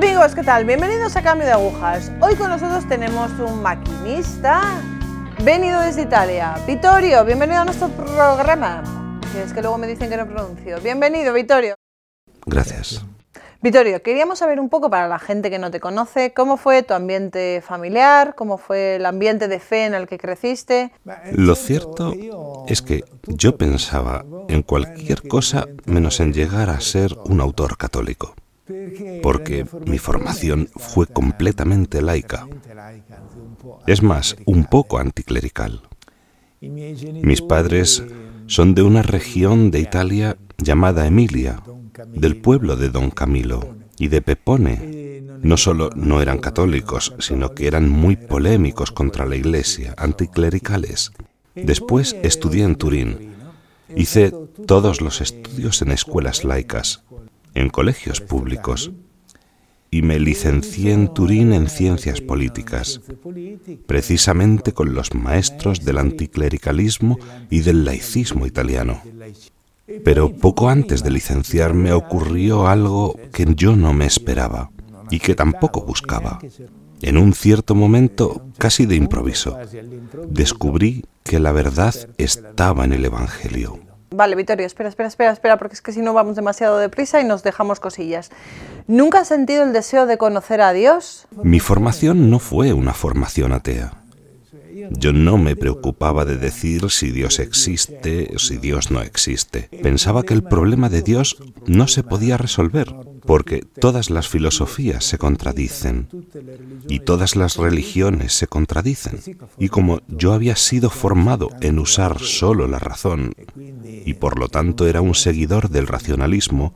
Amigos, ¿qué tal? Bienvenidos a Cambio de Agujas. Hoy con nosotros tenemos un maquinista venido desde Italia. Vittorio, bienvenido a nuestro programa. Es que luego me dicen que no pronuncio. Bienvenido, Vittorio. Gracias. Vittorio, queríamos saber un poco para la gente que no te conoce, cómo fue tu ambiente familiar, cómo fue el ambiente de fe en el que creciste. Lo cierto es que yo pensaba en cualquier cosa menos en llegar a ser un autor católico, porque mi formación fue completamente laica. Es más, un poco anticlerical. Mis padres son de una región de Italia llamada Emilia, del pueblo de Don Camilo y de Pepone. No solo no eran católicos, sino que eran muy polémicos contra la iglesia, anticlericales. Después estudié en Turín. Hice todos los estudios en escuelas laicas, en colegios públicos, y me licencié en Turín en ciencias políticas, precisamente con los maestros del anticlericalismo y del laicismo italiano. Pero poco antes de licenciarme ocurrió algo que yo no me esperaba y que tampoco buscaba. En un cierto momento, casi de improviso, descubrí que la verdad estaba en el Evangelio. Vale, Vittorio, espera, espera, espera, espera, porque es que si no vamos demasiado deprisa y nos dejamos cosillas. ¿Nunca has sentido el deseo de conocer a Dios? Mi formación no fue una formación atea. Yo no me preocupaba de decir si Dios existe o si Dios no existe. Pensaba que el problema de Dios no se podía resolver, porque todas las filosofías se contradicen y todas las religiones se contradicen. Y como yo había sido formado en usar solo la razón y por lo tanto era un seguidor del racionalismo,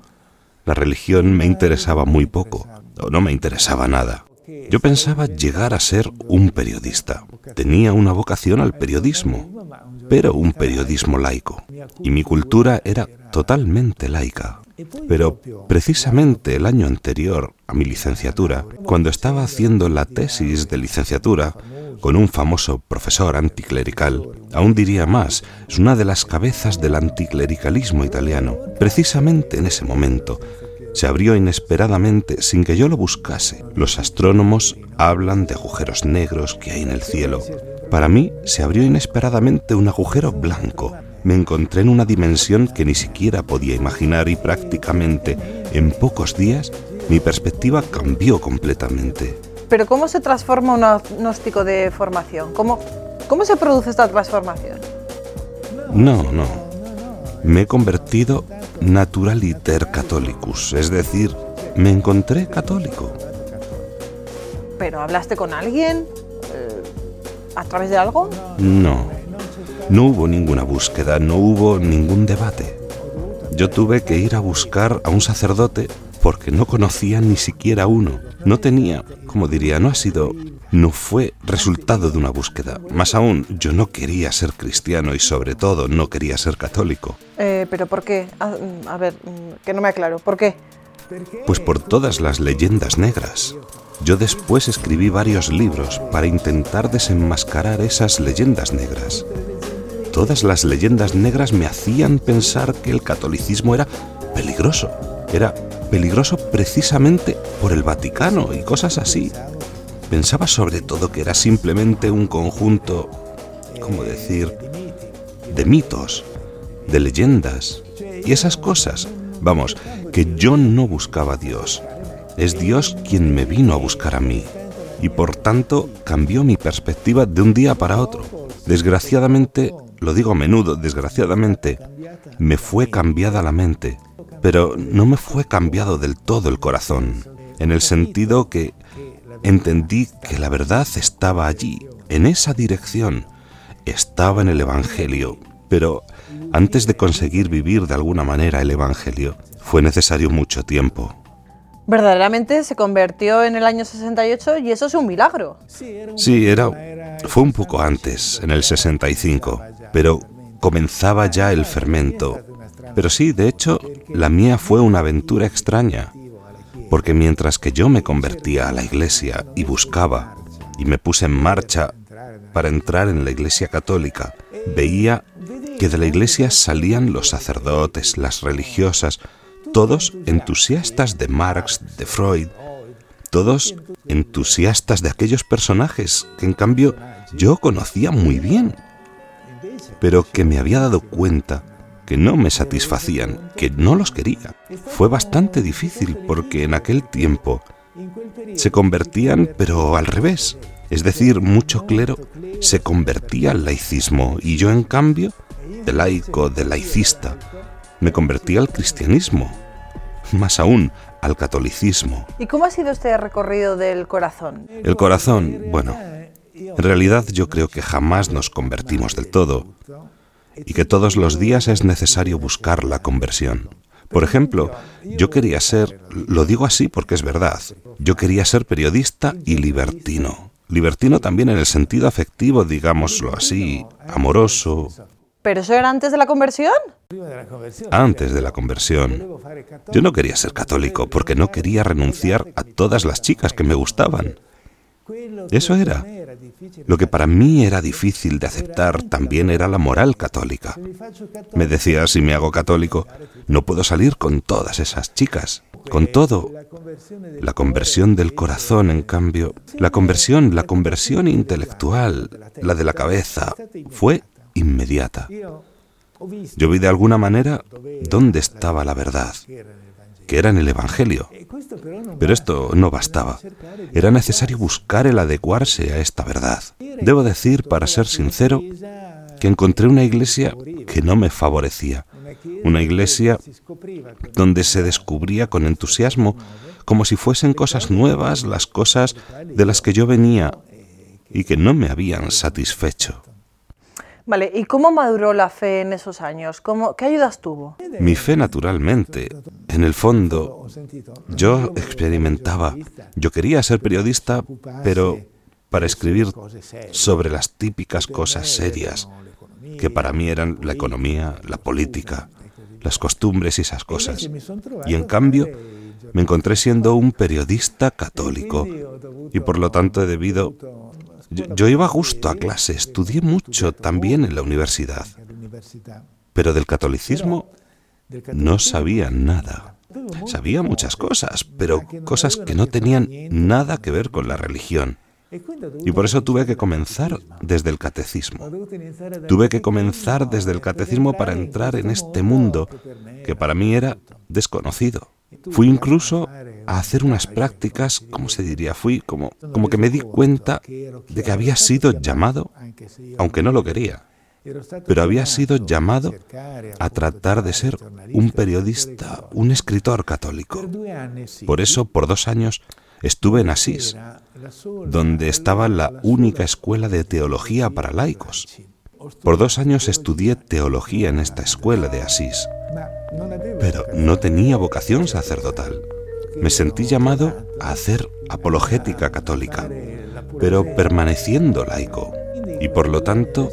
la religión me interesaba muy poco o no me interesaba nada. Yo pensaba llegar a ser un periodista. Tenía una vocación al periodismo, pero un periodismo laico. Y mi cultura era totalmente laica. Pero precisamente el año anterior a mi licenciatura, cuando estaba haciendo la tesis de licenciatura con un famoso profesor anticlerical, aún diría más, es una de las cabezas del anticlericalismo italiano, precisamente en ese momento, se abrió inesperadamente sin que yo lo buscase. Los astrónomos hablan de agujeros negros que hay en el cielo. Para mí se abrió inesperadamente un agujero blanco. Me encontré en una dimensión que ni siquiera podía imaginar y prácticamente en pocos días mi perspectiva cambió completamente. Pero ¿cómo se transforma un agnóstico de formación? ¿Cómo, cómo se produce esta transformación? No, no. Me he convertido naturaliter catholicus, es decir, me encontré católico. ¿Pero hablaste con alguien? Eh, ¿A través de algo? No, no hubo ninguna búsqueda, no hubo ningún debate. Yo tuve que ir a buscar a un sacerdote porque no conocía ni siquiera uno. No tenía, como diría, no ha sido, no fue resultado de una búsqueda. Más aún, yo no quería ser cristiano y sobre todo no quería ser católico. Eh, ¿Pero por qué? A, mm, a ver, mm, que no me aclaro. ¿Por qué? Pues por todas las leyendas negras. Yo después escribí varios libros para intentar desenmascarar esas leyendas negras. Todas las leyendas negras me hacían pensar que el catolicismo era peligroso. Era peligroso precisamente por el Vaticano y cosas así. Pensaba sobre todo que era simplemente un conjunto, ¿cómo decir?, de mitos, de leyendas y esas cosas. Vamos, que yo no buscaba a Dios. Es Dios quien me vino a buscar a mí. Y por tanto cambió mi perspectiva de un día para otro. Desgraciadamente, lo digo a menudo, desgraciadamente, me fue cambiada la mente pero no me fue cambiado del todo el corazón, en el sentido que entendí que la verdad estaba allí, en esa dirección, estaba en el Evangelio, pero antes de conseguir vivir de alguna manera el Evangelio, fue necesario mucho tiempo. Verdaderamente se convirtió en el año 68 y eso es un milagro. Sí, era fue un poco antes, en el 65, pero comenzaba ya el fermento. Pero sí, de hecho, la mía fue una aventura extraña, porque mientras que yo me convertía a la iglesia y buscaba y me puse en marcha para entrar en la iglesia católica, veía que de la iglesia salían los sacerdotes, las religiosas, todos entusiastas de Marx, de Freud, todos entusiastas de aquellos personajes que en cambio yo conocía muy bien, pero que me había dado cuenta que no me satisfacían, que no los quería. Fue bastante difícil porque en aquel tiempo se convertían, pero al revés. Es decir, mucho clero se convertía al laicismo y yo en cambio, de laico, de laicista, me convertía al cristianismo. Más aún, al catolicismo. ¿Y cómo ha sido este recorrido del corazón? El corazón, bueno, en realidad yo creo que jamás nos convertimos del todo y que todos los días es necesario buscar la conversión. Por ejemplo, yo quería ser, lo digo así porque es verdad, yo quería ser periodista y libertino. Libertino también en el sentido afectivo, digámoslo así, amoroso. ¿Pero eso era antes de la conversión? Antes de la conversión. Yo no quería ser católico porque no quería renunciar a todas las chicas que me gustaban. Eso era. Lo que para mí era difícil de aceptar también era la moral católica. Me decía, si me hago católico, no puedo salir con todas esas chicas. Con todo, la conversión del corazón, en cambio, la conversión, la conversión intelectual, la de la cabeza, fue inmediata. Yo vi de alguna manera dónde estaba la verdad que era en el Evangelio. Pero esto no bastaba. Era necesario buscar el adecuarse a esta verdad. Debo decir, para ser sincero, que encontré una iglesia que no me favorecía. Una iglesia donde se descubría con entusiasmo como si fuesen cosas nuevas las cosas de las que yo venía y que no me habían satisfecho. Vale, ¿y cómo maduró la fe en esos años? ¿Cómo, ¿Qué ayudas tuvo? Mi fe, naturalmente. En el fondo, yo experimentaba. Yo quería ser periodista, pero para escribir sobre las típicas cosas serias, que para mí eran la economía, la política, las costumbres y esas cosas. Y en cambio, me encontré siendo un periodista católico y por lo tanto he debido yo, iba justo a clase, estudié mucho también en la universidad, pero del catolicismo no sabía nada. Sabía muchas cosas, pero cosas que no tenían nada que ver con la religión. Y por eso tuve que comenzar desde el catecismo. Tuve que comenzar desde el catecismo para entrar en este mundo que para mí era desconocido. Fui incluso a hacer unas prácticas, ¿cómo se diría? Fui como, como que me di cuenta de que había sido llamado, aunque no lo quería, pero había sido llamado a tratar de ser un periodista, un escritor católico. Por eso, por dos años, estuve en Asís, donde estaba la única escuela de teología para laicos. Por dos años estudié teología en esta escuela de Asís, pero no tenía vocación sacerdotal. Me sentí llamado a hacer apologética católica, pero permaneciendo laico. Y por lo tanto,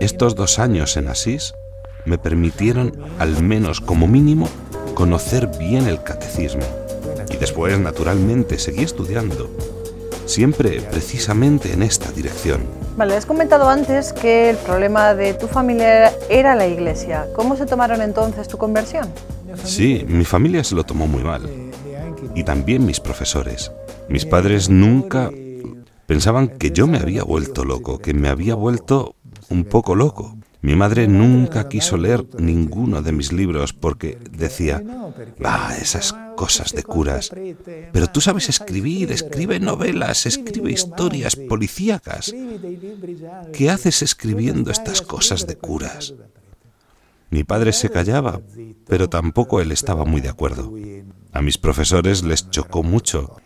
estos dos años en Asís me permitieron, al menos como mínimo, conocer bien el catecismo. Y después, naturalmente, seguí estudiando, siempre precisamente en esta dirección. Vale, has comentado antes que el problema de tu familia era la iglesia. ¿Cómo se tomaron entonces tu conversión? Sí, mi familia se lo tomó muy mal y también mis profesores. Mis padres nunca pensaban que yo me había vuelto loco, que me había vuelto un poco loco. Mi madre nunca quiso leer ninguno de mis libros porque decía, ah, esas cosas de curas. Pero tú sabes escribir, escribe novelas, escribe historias policíacas. ¿Qué haces escribiendo estas cosas de curas? Mi padre se callaba, pero tampoco él estaba muy de acuerdo. A mis profesores les chocó mucho,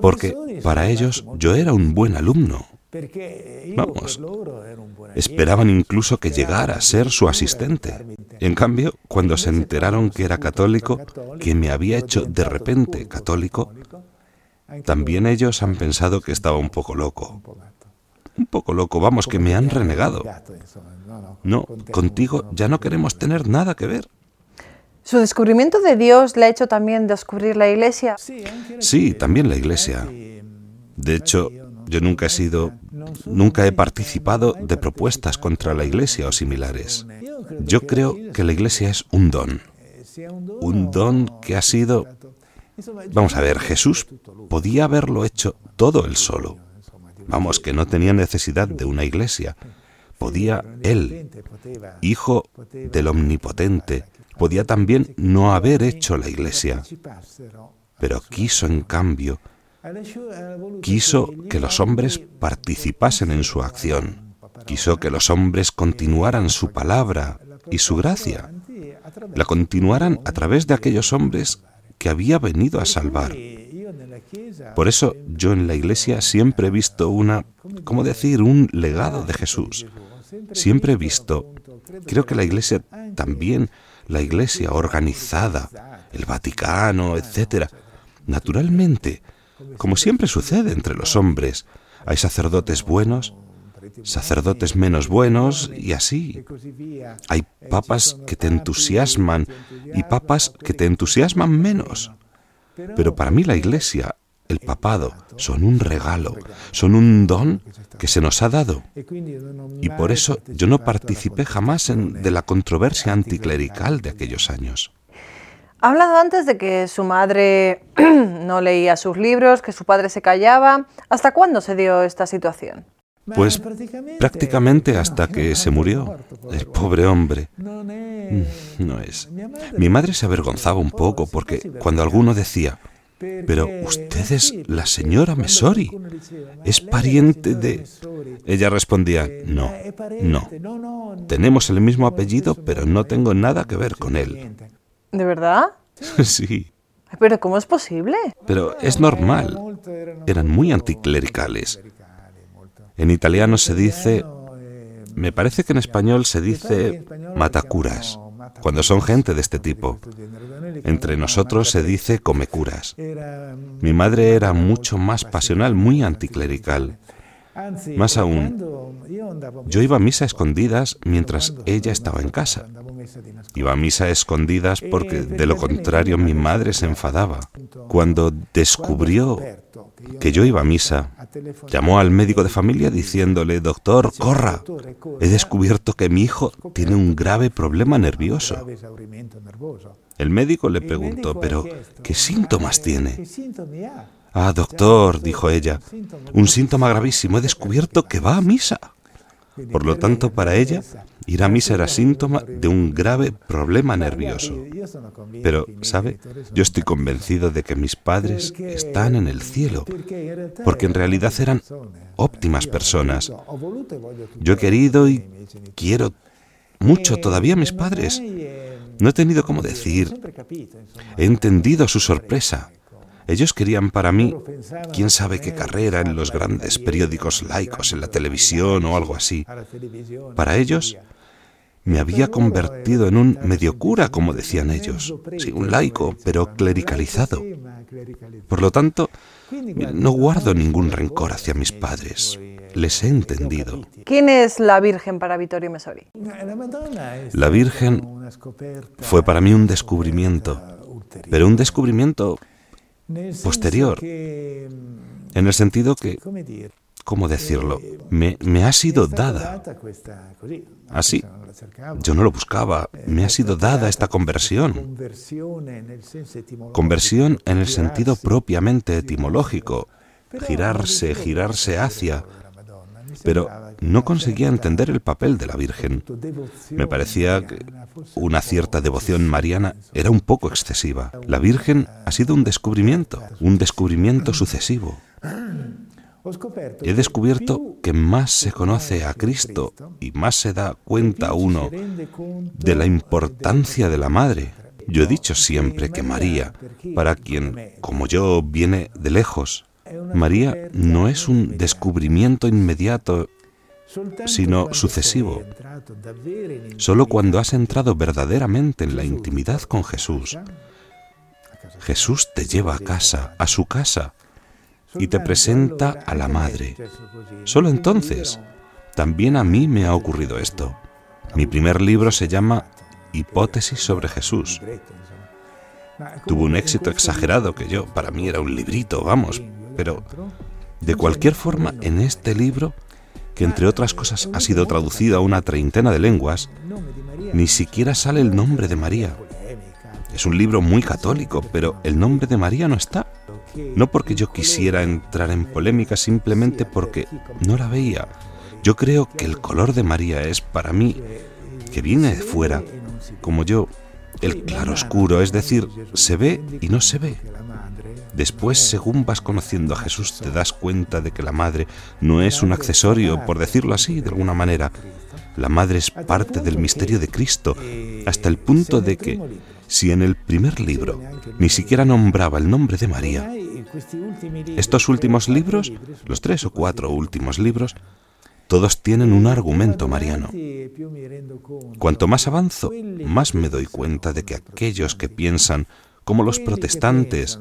porque para ellos yo era un buen alumno. Vamos, esperaban incluso que llegara a ser su asistente. En cambio, cuando se enteraron que era católico, que me había hecho de repente católico, también ellos han pensado que estaba un poco loco. Un poco loco, vamos, que me han renegado. No, contigo ya no queremos tener nada que ver. ¿Su descubrimiento de Dios le ha hecho también descubrir la iglesia? Sí, también la iglesia. De hecho, yo nunca he sido, nunca he participado de propuestas contra la iglesia o similares. Yo creo que la iglesia es un don. Un don que ha sido Vamos a ver, Jesús podía haberlo hecho todo él solo. Vamos, que no tenía necesidad de una iglesia. Podía él, hijo del omnipotente, podía también no haber hecho la iglesia. Pero quiso, en cambio, quiso que los hombres participasen en su acción. Quiso que los hombres continuaran su palabra y su gracia. La continuaran a través de aquellos hombres que había venido a salvar. Por eso yo en la iglesia siempre he visto una, ¿cómo decir?, un legado de Jesús. Siempre he visto, creo que la iglesia también, la iglesia organizada, el Vaticano, etcétera, naturalmente, como siempre sucede entre los hombres, hay sacerdotes buenos, sacerdotes menos buenos y así. Hay papas que te entusiasman y papas que te entusiasman menos. Pero para mí la Iglesia, el papado, son un regalo, son un don que se nos ha dado. Y por eso yo no participé jamás en, de la controversia anticlerical de aquellos años. Ha hablado antes de que su madre no leía sus libros, que su padre se callaba. ¿Hasta cuándo se dio esta situación? Pues prácticamente hasta que se murió. El pobre hombre. Mm, no es. Mi madre se avergonzaba un poco porque cuando alguno decía, pero usted es la señora Mesori, es pariente de... Ella respondía, no, no, tenemos el mismo apellido, pero no tengo nada que ver con él. ¿De verdad? sí. Pero ¿cómo es posible? Pero es normal. Eran muy anticlericales. En italiano se dice, me parece que en español se dice matacuras, cuando son gente de este tipo. Entre nosotros se dice comecuras. Mi madre era mucho más pasional, muy anticlerical. Más aún, yo iba a misa a escondidas mientras ella estaba en casa. Iba a misa a escondidas porque de lo contrario mi madre se enfadaba. Cuando descubrió que yo iba a misa, llamó al médico de familia diciéndole, doctor, corra, he descubierto que mi hijo tiene un grave problema nervioso. El médico le preguntó, pero ¿qué síntomas tiene? Ah, doctor, dijo ella, un síntoma gravísimo. He descubierto que va a misa. Por lo tanto, para ella, ir a misa era síntoma de un grave problema nervioso. Pero, ¿sabe? Yo estoy convencido de que mis padres están en el cielo, porque en realidad eran óptimas personas. Yo he querido y quiero mucho todavía a mis padres. No he tenido cómo decir. He entendido su sorpresa. Ellos querían para mí, quién sabe qué carrera en los grandes periódicos laicos, en la televisión o algo así. Para ellos, me había convertido en un medio cura, como decían ellos. Sí, un laico, pero clericalizado. Por lo tanto, no guardo ningún rencor hacia mis padres. Les he entendido. ¿Quién es la Virgen para Vittorio Mesori? La Virgen fue para mí un descubrimiento, pero un descubrimiento posterior, en el sentido que, ¿cómo decirlo? Me, me ha sido dada. Así, yo no lo buscaba, me ha sido dada esta conversión. Conversión en el sentido propiamente etimológico, girarse, girarse hacia, pero no conseguía entender el papel de la Virgen. Me parecía que una cierta devoción mariana era un poco excesiva. La Virgen ha sido un descubrimiento, un descubrimiento sucesivo. He descubierto que más se conoce a Cristo y más se da cuenta uno de la importancia de la Madre. Yo he dicho siempre que María, para quien, como yo, viene de lejos, María no es un descubrimiento inmediato sino sucesivo. Solo cuando has entrado verdaderamente en la intimidad con Jesús, Jesús te lleva a casa, a su casa, y te presenta a la Madre. Solo entonces, también a mí me ha ocurrido esto. Mi primer libro se llama Hipótesis sobre Jesús. Tuvo un éxito exagerado que yo, para mí era un librito, vamos, pero de cualquier forma, en este libro que entre otras cosas ha sido traducido a una treintena de lenguas, ni siquiera sale el nombre de María. Es un libro muy católico, pero el nombre de María no está. No porque yo quisiera entrar en polémica, simplemente porque no la veía. Yo creo que el color de María es para mí, que viene de fuera, como yo, el claroscuro, es decir, se ve y no se ve. Después, según vas conociendo a Jesús, te das cuenta de que la madre no es un accesorio, por decirlo así, de alguna manera. La madre es parte del misterio de Cristo, hasta el punto de que, si en el primer libro ni siquiera nombraba el nombre de María, estos últimos libros, los tres o cuatro últimos libros, todos tienen un argumento mariano. Cuanto más avanzo, más me doy cuenta de que aquellos que piensan como los protestantes,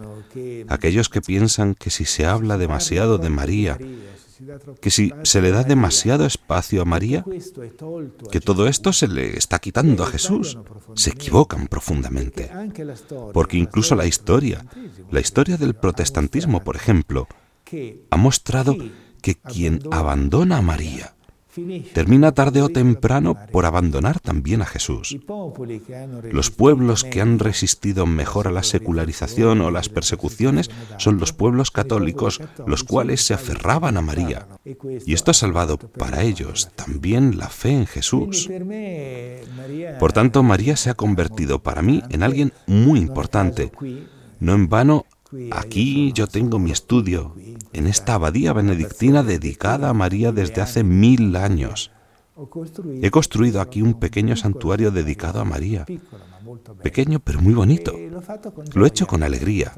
aquellos que piensan que si se habla demasiado de María, que si se le da demasiado espacio a María, que todo esto se le está quitando a Jesús, se equivocan profundamente. Porque incluso la historia, la historia del protestantismo, por ejemplo, ha mostrado que quien abandona a María termina tarde o temprano por abandonar también a Jesús. Los pueblos que han resistido mejor a la secularización o las persecuciones son los pueblos católicos, los cuales se aferraban a María. Y esto ha salvado para ellos también la fe en Jesús. Por tanto, María se ha convertido para mí en alguien muy importante. No en vano Aquí yo tengo mi estudio, en esta abadía benedictina dedicada a María desde hace mil años. He construido aquí un pequeño santuario dedicado a María. Pequeño pero muy bonito. Lo he hecho con alegría.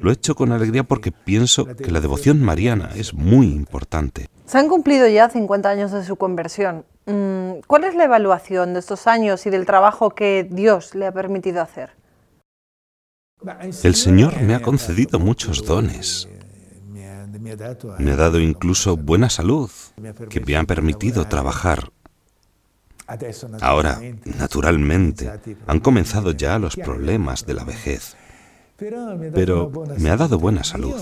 Lo he hecho con alegría porque pienso que la devoción mariana es muy importante. Se han cumplido ya 50 años de su conversión. Mm, ¿Cuál es la evaluación de estos años y del trabajo que Dios le ha permitido hacer? El Señor me ha concedido muchos dones. Me ha dado incluso buena salud, que me ha permitido trabajar. Ahora, naturalmente, han comenzado ya los problemas de la vejez. Pero me ha dado buena salud.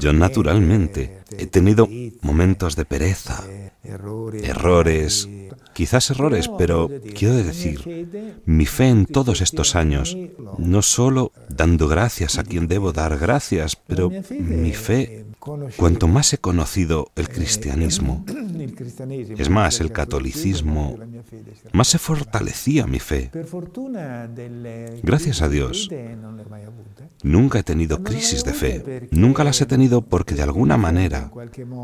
Yo naturalmente he tenido momentos de pereza, errores, quizás errores, pero quiero decir, mi fe en todos estos años, no solo dando gracias a quien debo dar gracias, pero mi fe, cuanto más he conocido el cristianismo, es más, el catolicismo, más se fortalecía mi fe. Gracias a Dios, nunca he tenido crisis de fe, nunca las he tenido porque de alguna manera,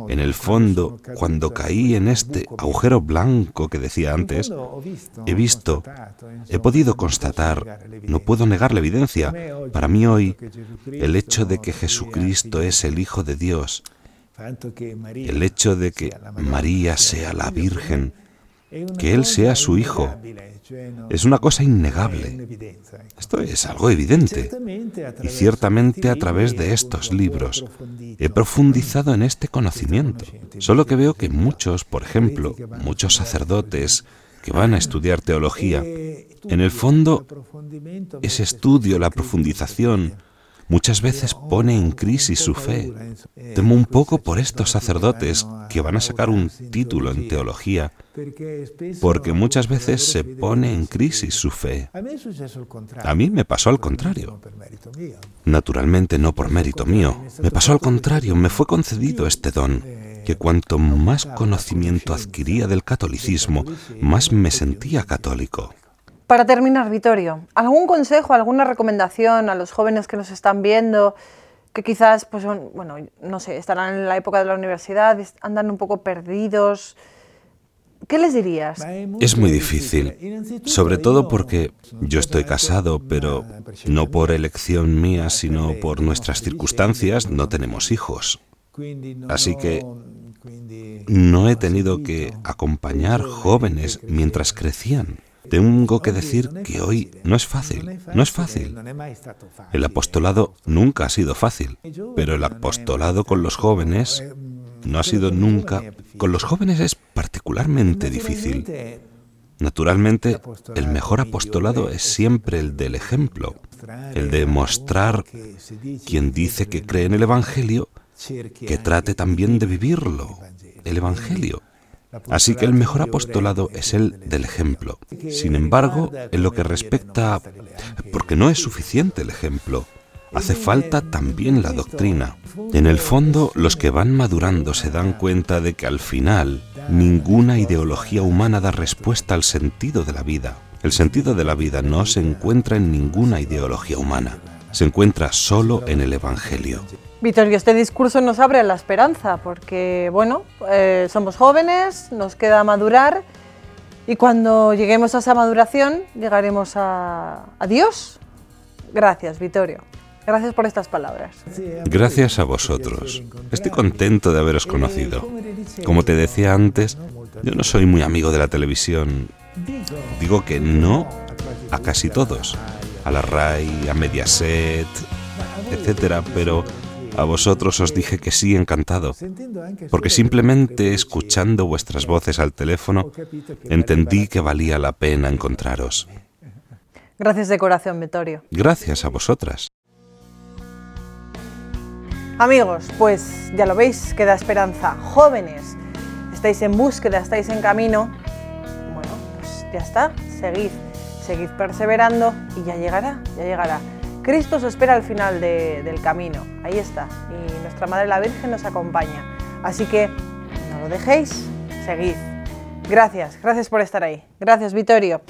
en el fondo, cuando caí en este agujero blanco que decía antes, he visto, he podido constatar, no puedo negar la evidencia, para mí hoy, el hecho de que Jesucristo es el Hijo de Dios, el hecho de que María sea la Virgen, que Él sea su Hijo, es una cosa innegable. Esto es algo evidente. Y ciertamente a través de estos libros he profundizado en este conocimiento. Solo que veo que muchos, por ejemplo, muchos sacerdotes que van a estudiar teología, en el fondo ese estudio, la profundización, muchas veces pone en crisis su fe. Temo un poco por estos sacerdotes que van a sacar un título en teología, porque muchas veces se pone en crisis su fe. A mí me pasó al contrario. Naturalmente no por mérito mío, me pasó al contrario, me fue concedido este don que cuanto más conocimiento adquiría del catolicismo, más me sentía católico. Para terminar, Vittorio, ¿algún consejo, alguna recomendación a los jóvenes que nos están viendo, que quizás, pues, bueno, no sé, estarán en la época de la universidad, andan un poco perdidos? ¿Qué les dirías? Es muy difícil, sobre todo porque yo estoy casado, pero no por elección mía, sino por nuestras circunstancias, no tenemos hijos. Así que no he tenido que acompañar jóvenes mientras crecían. Tengo que decir que hoy no es fácil, no es fácil. El apostolado nunca ha sido fácil, pero el apostolado con los jóvenes no ha sido nunca... Con los jóvenes es particularmente difícil. Naturalmente, el mejor apostolado es siempre el del ejemplo, el de mostrar quien dice que cree en el Evangelio, que trate también de vivirlo, el Evangelio. Así que el mejor apostolado es el del ejemplo. Sin embargo, en lo que respecta... porque no es suficiente el ejemplo, hace falta también la doctrina. En el fondo, los que van madurando se dan cuenta de que al final ninguna ideología humana da respuesta al sentido de la vida. El sentido de la vida no se encuentra en ninguna ideología humana, se encuentra solo en el Evangelio. Vittorio, este discurso nos abre a la esperanza porque, bueno, eh, somos jóvenes, nos queda madurar y cuando lleguemos a esa maduración llegaremos a, a Dios. Gracias, Vittorio. Gracias por estas palabras. Gracias a vosotros. Estoy contento de haberos conocido. Como te decía antes, yo no soy muy amigo de la televisión. Digo que no a casi todos. A la RAI, a Mediaset, etcétera, pero a vosotros os dije que sí, encantado, porque simplemente escuchando vuestras voces al teléfono entendí que valía la pena encontraros. Gracias de corazón, Vittorio. Gracias a vosotras. Amigos, pues ya lo veis, queda esperanza. Jóvenes, estáis en búsqueda, estáis en camino. Bueno, pues ya está, seguid, seguid perseverando y ya llegará, ya llegará. Cristo os espera al final del camino, ahí está, y nuestra Madre la Virgen nos acompaña. Así que no lo dejéis, seguid. Gracias, gracias por estar ahí. Gracias, Vittorio.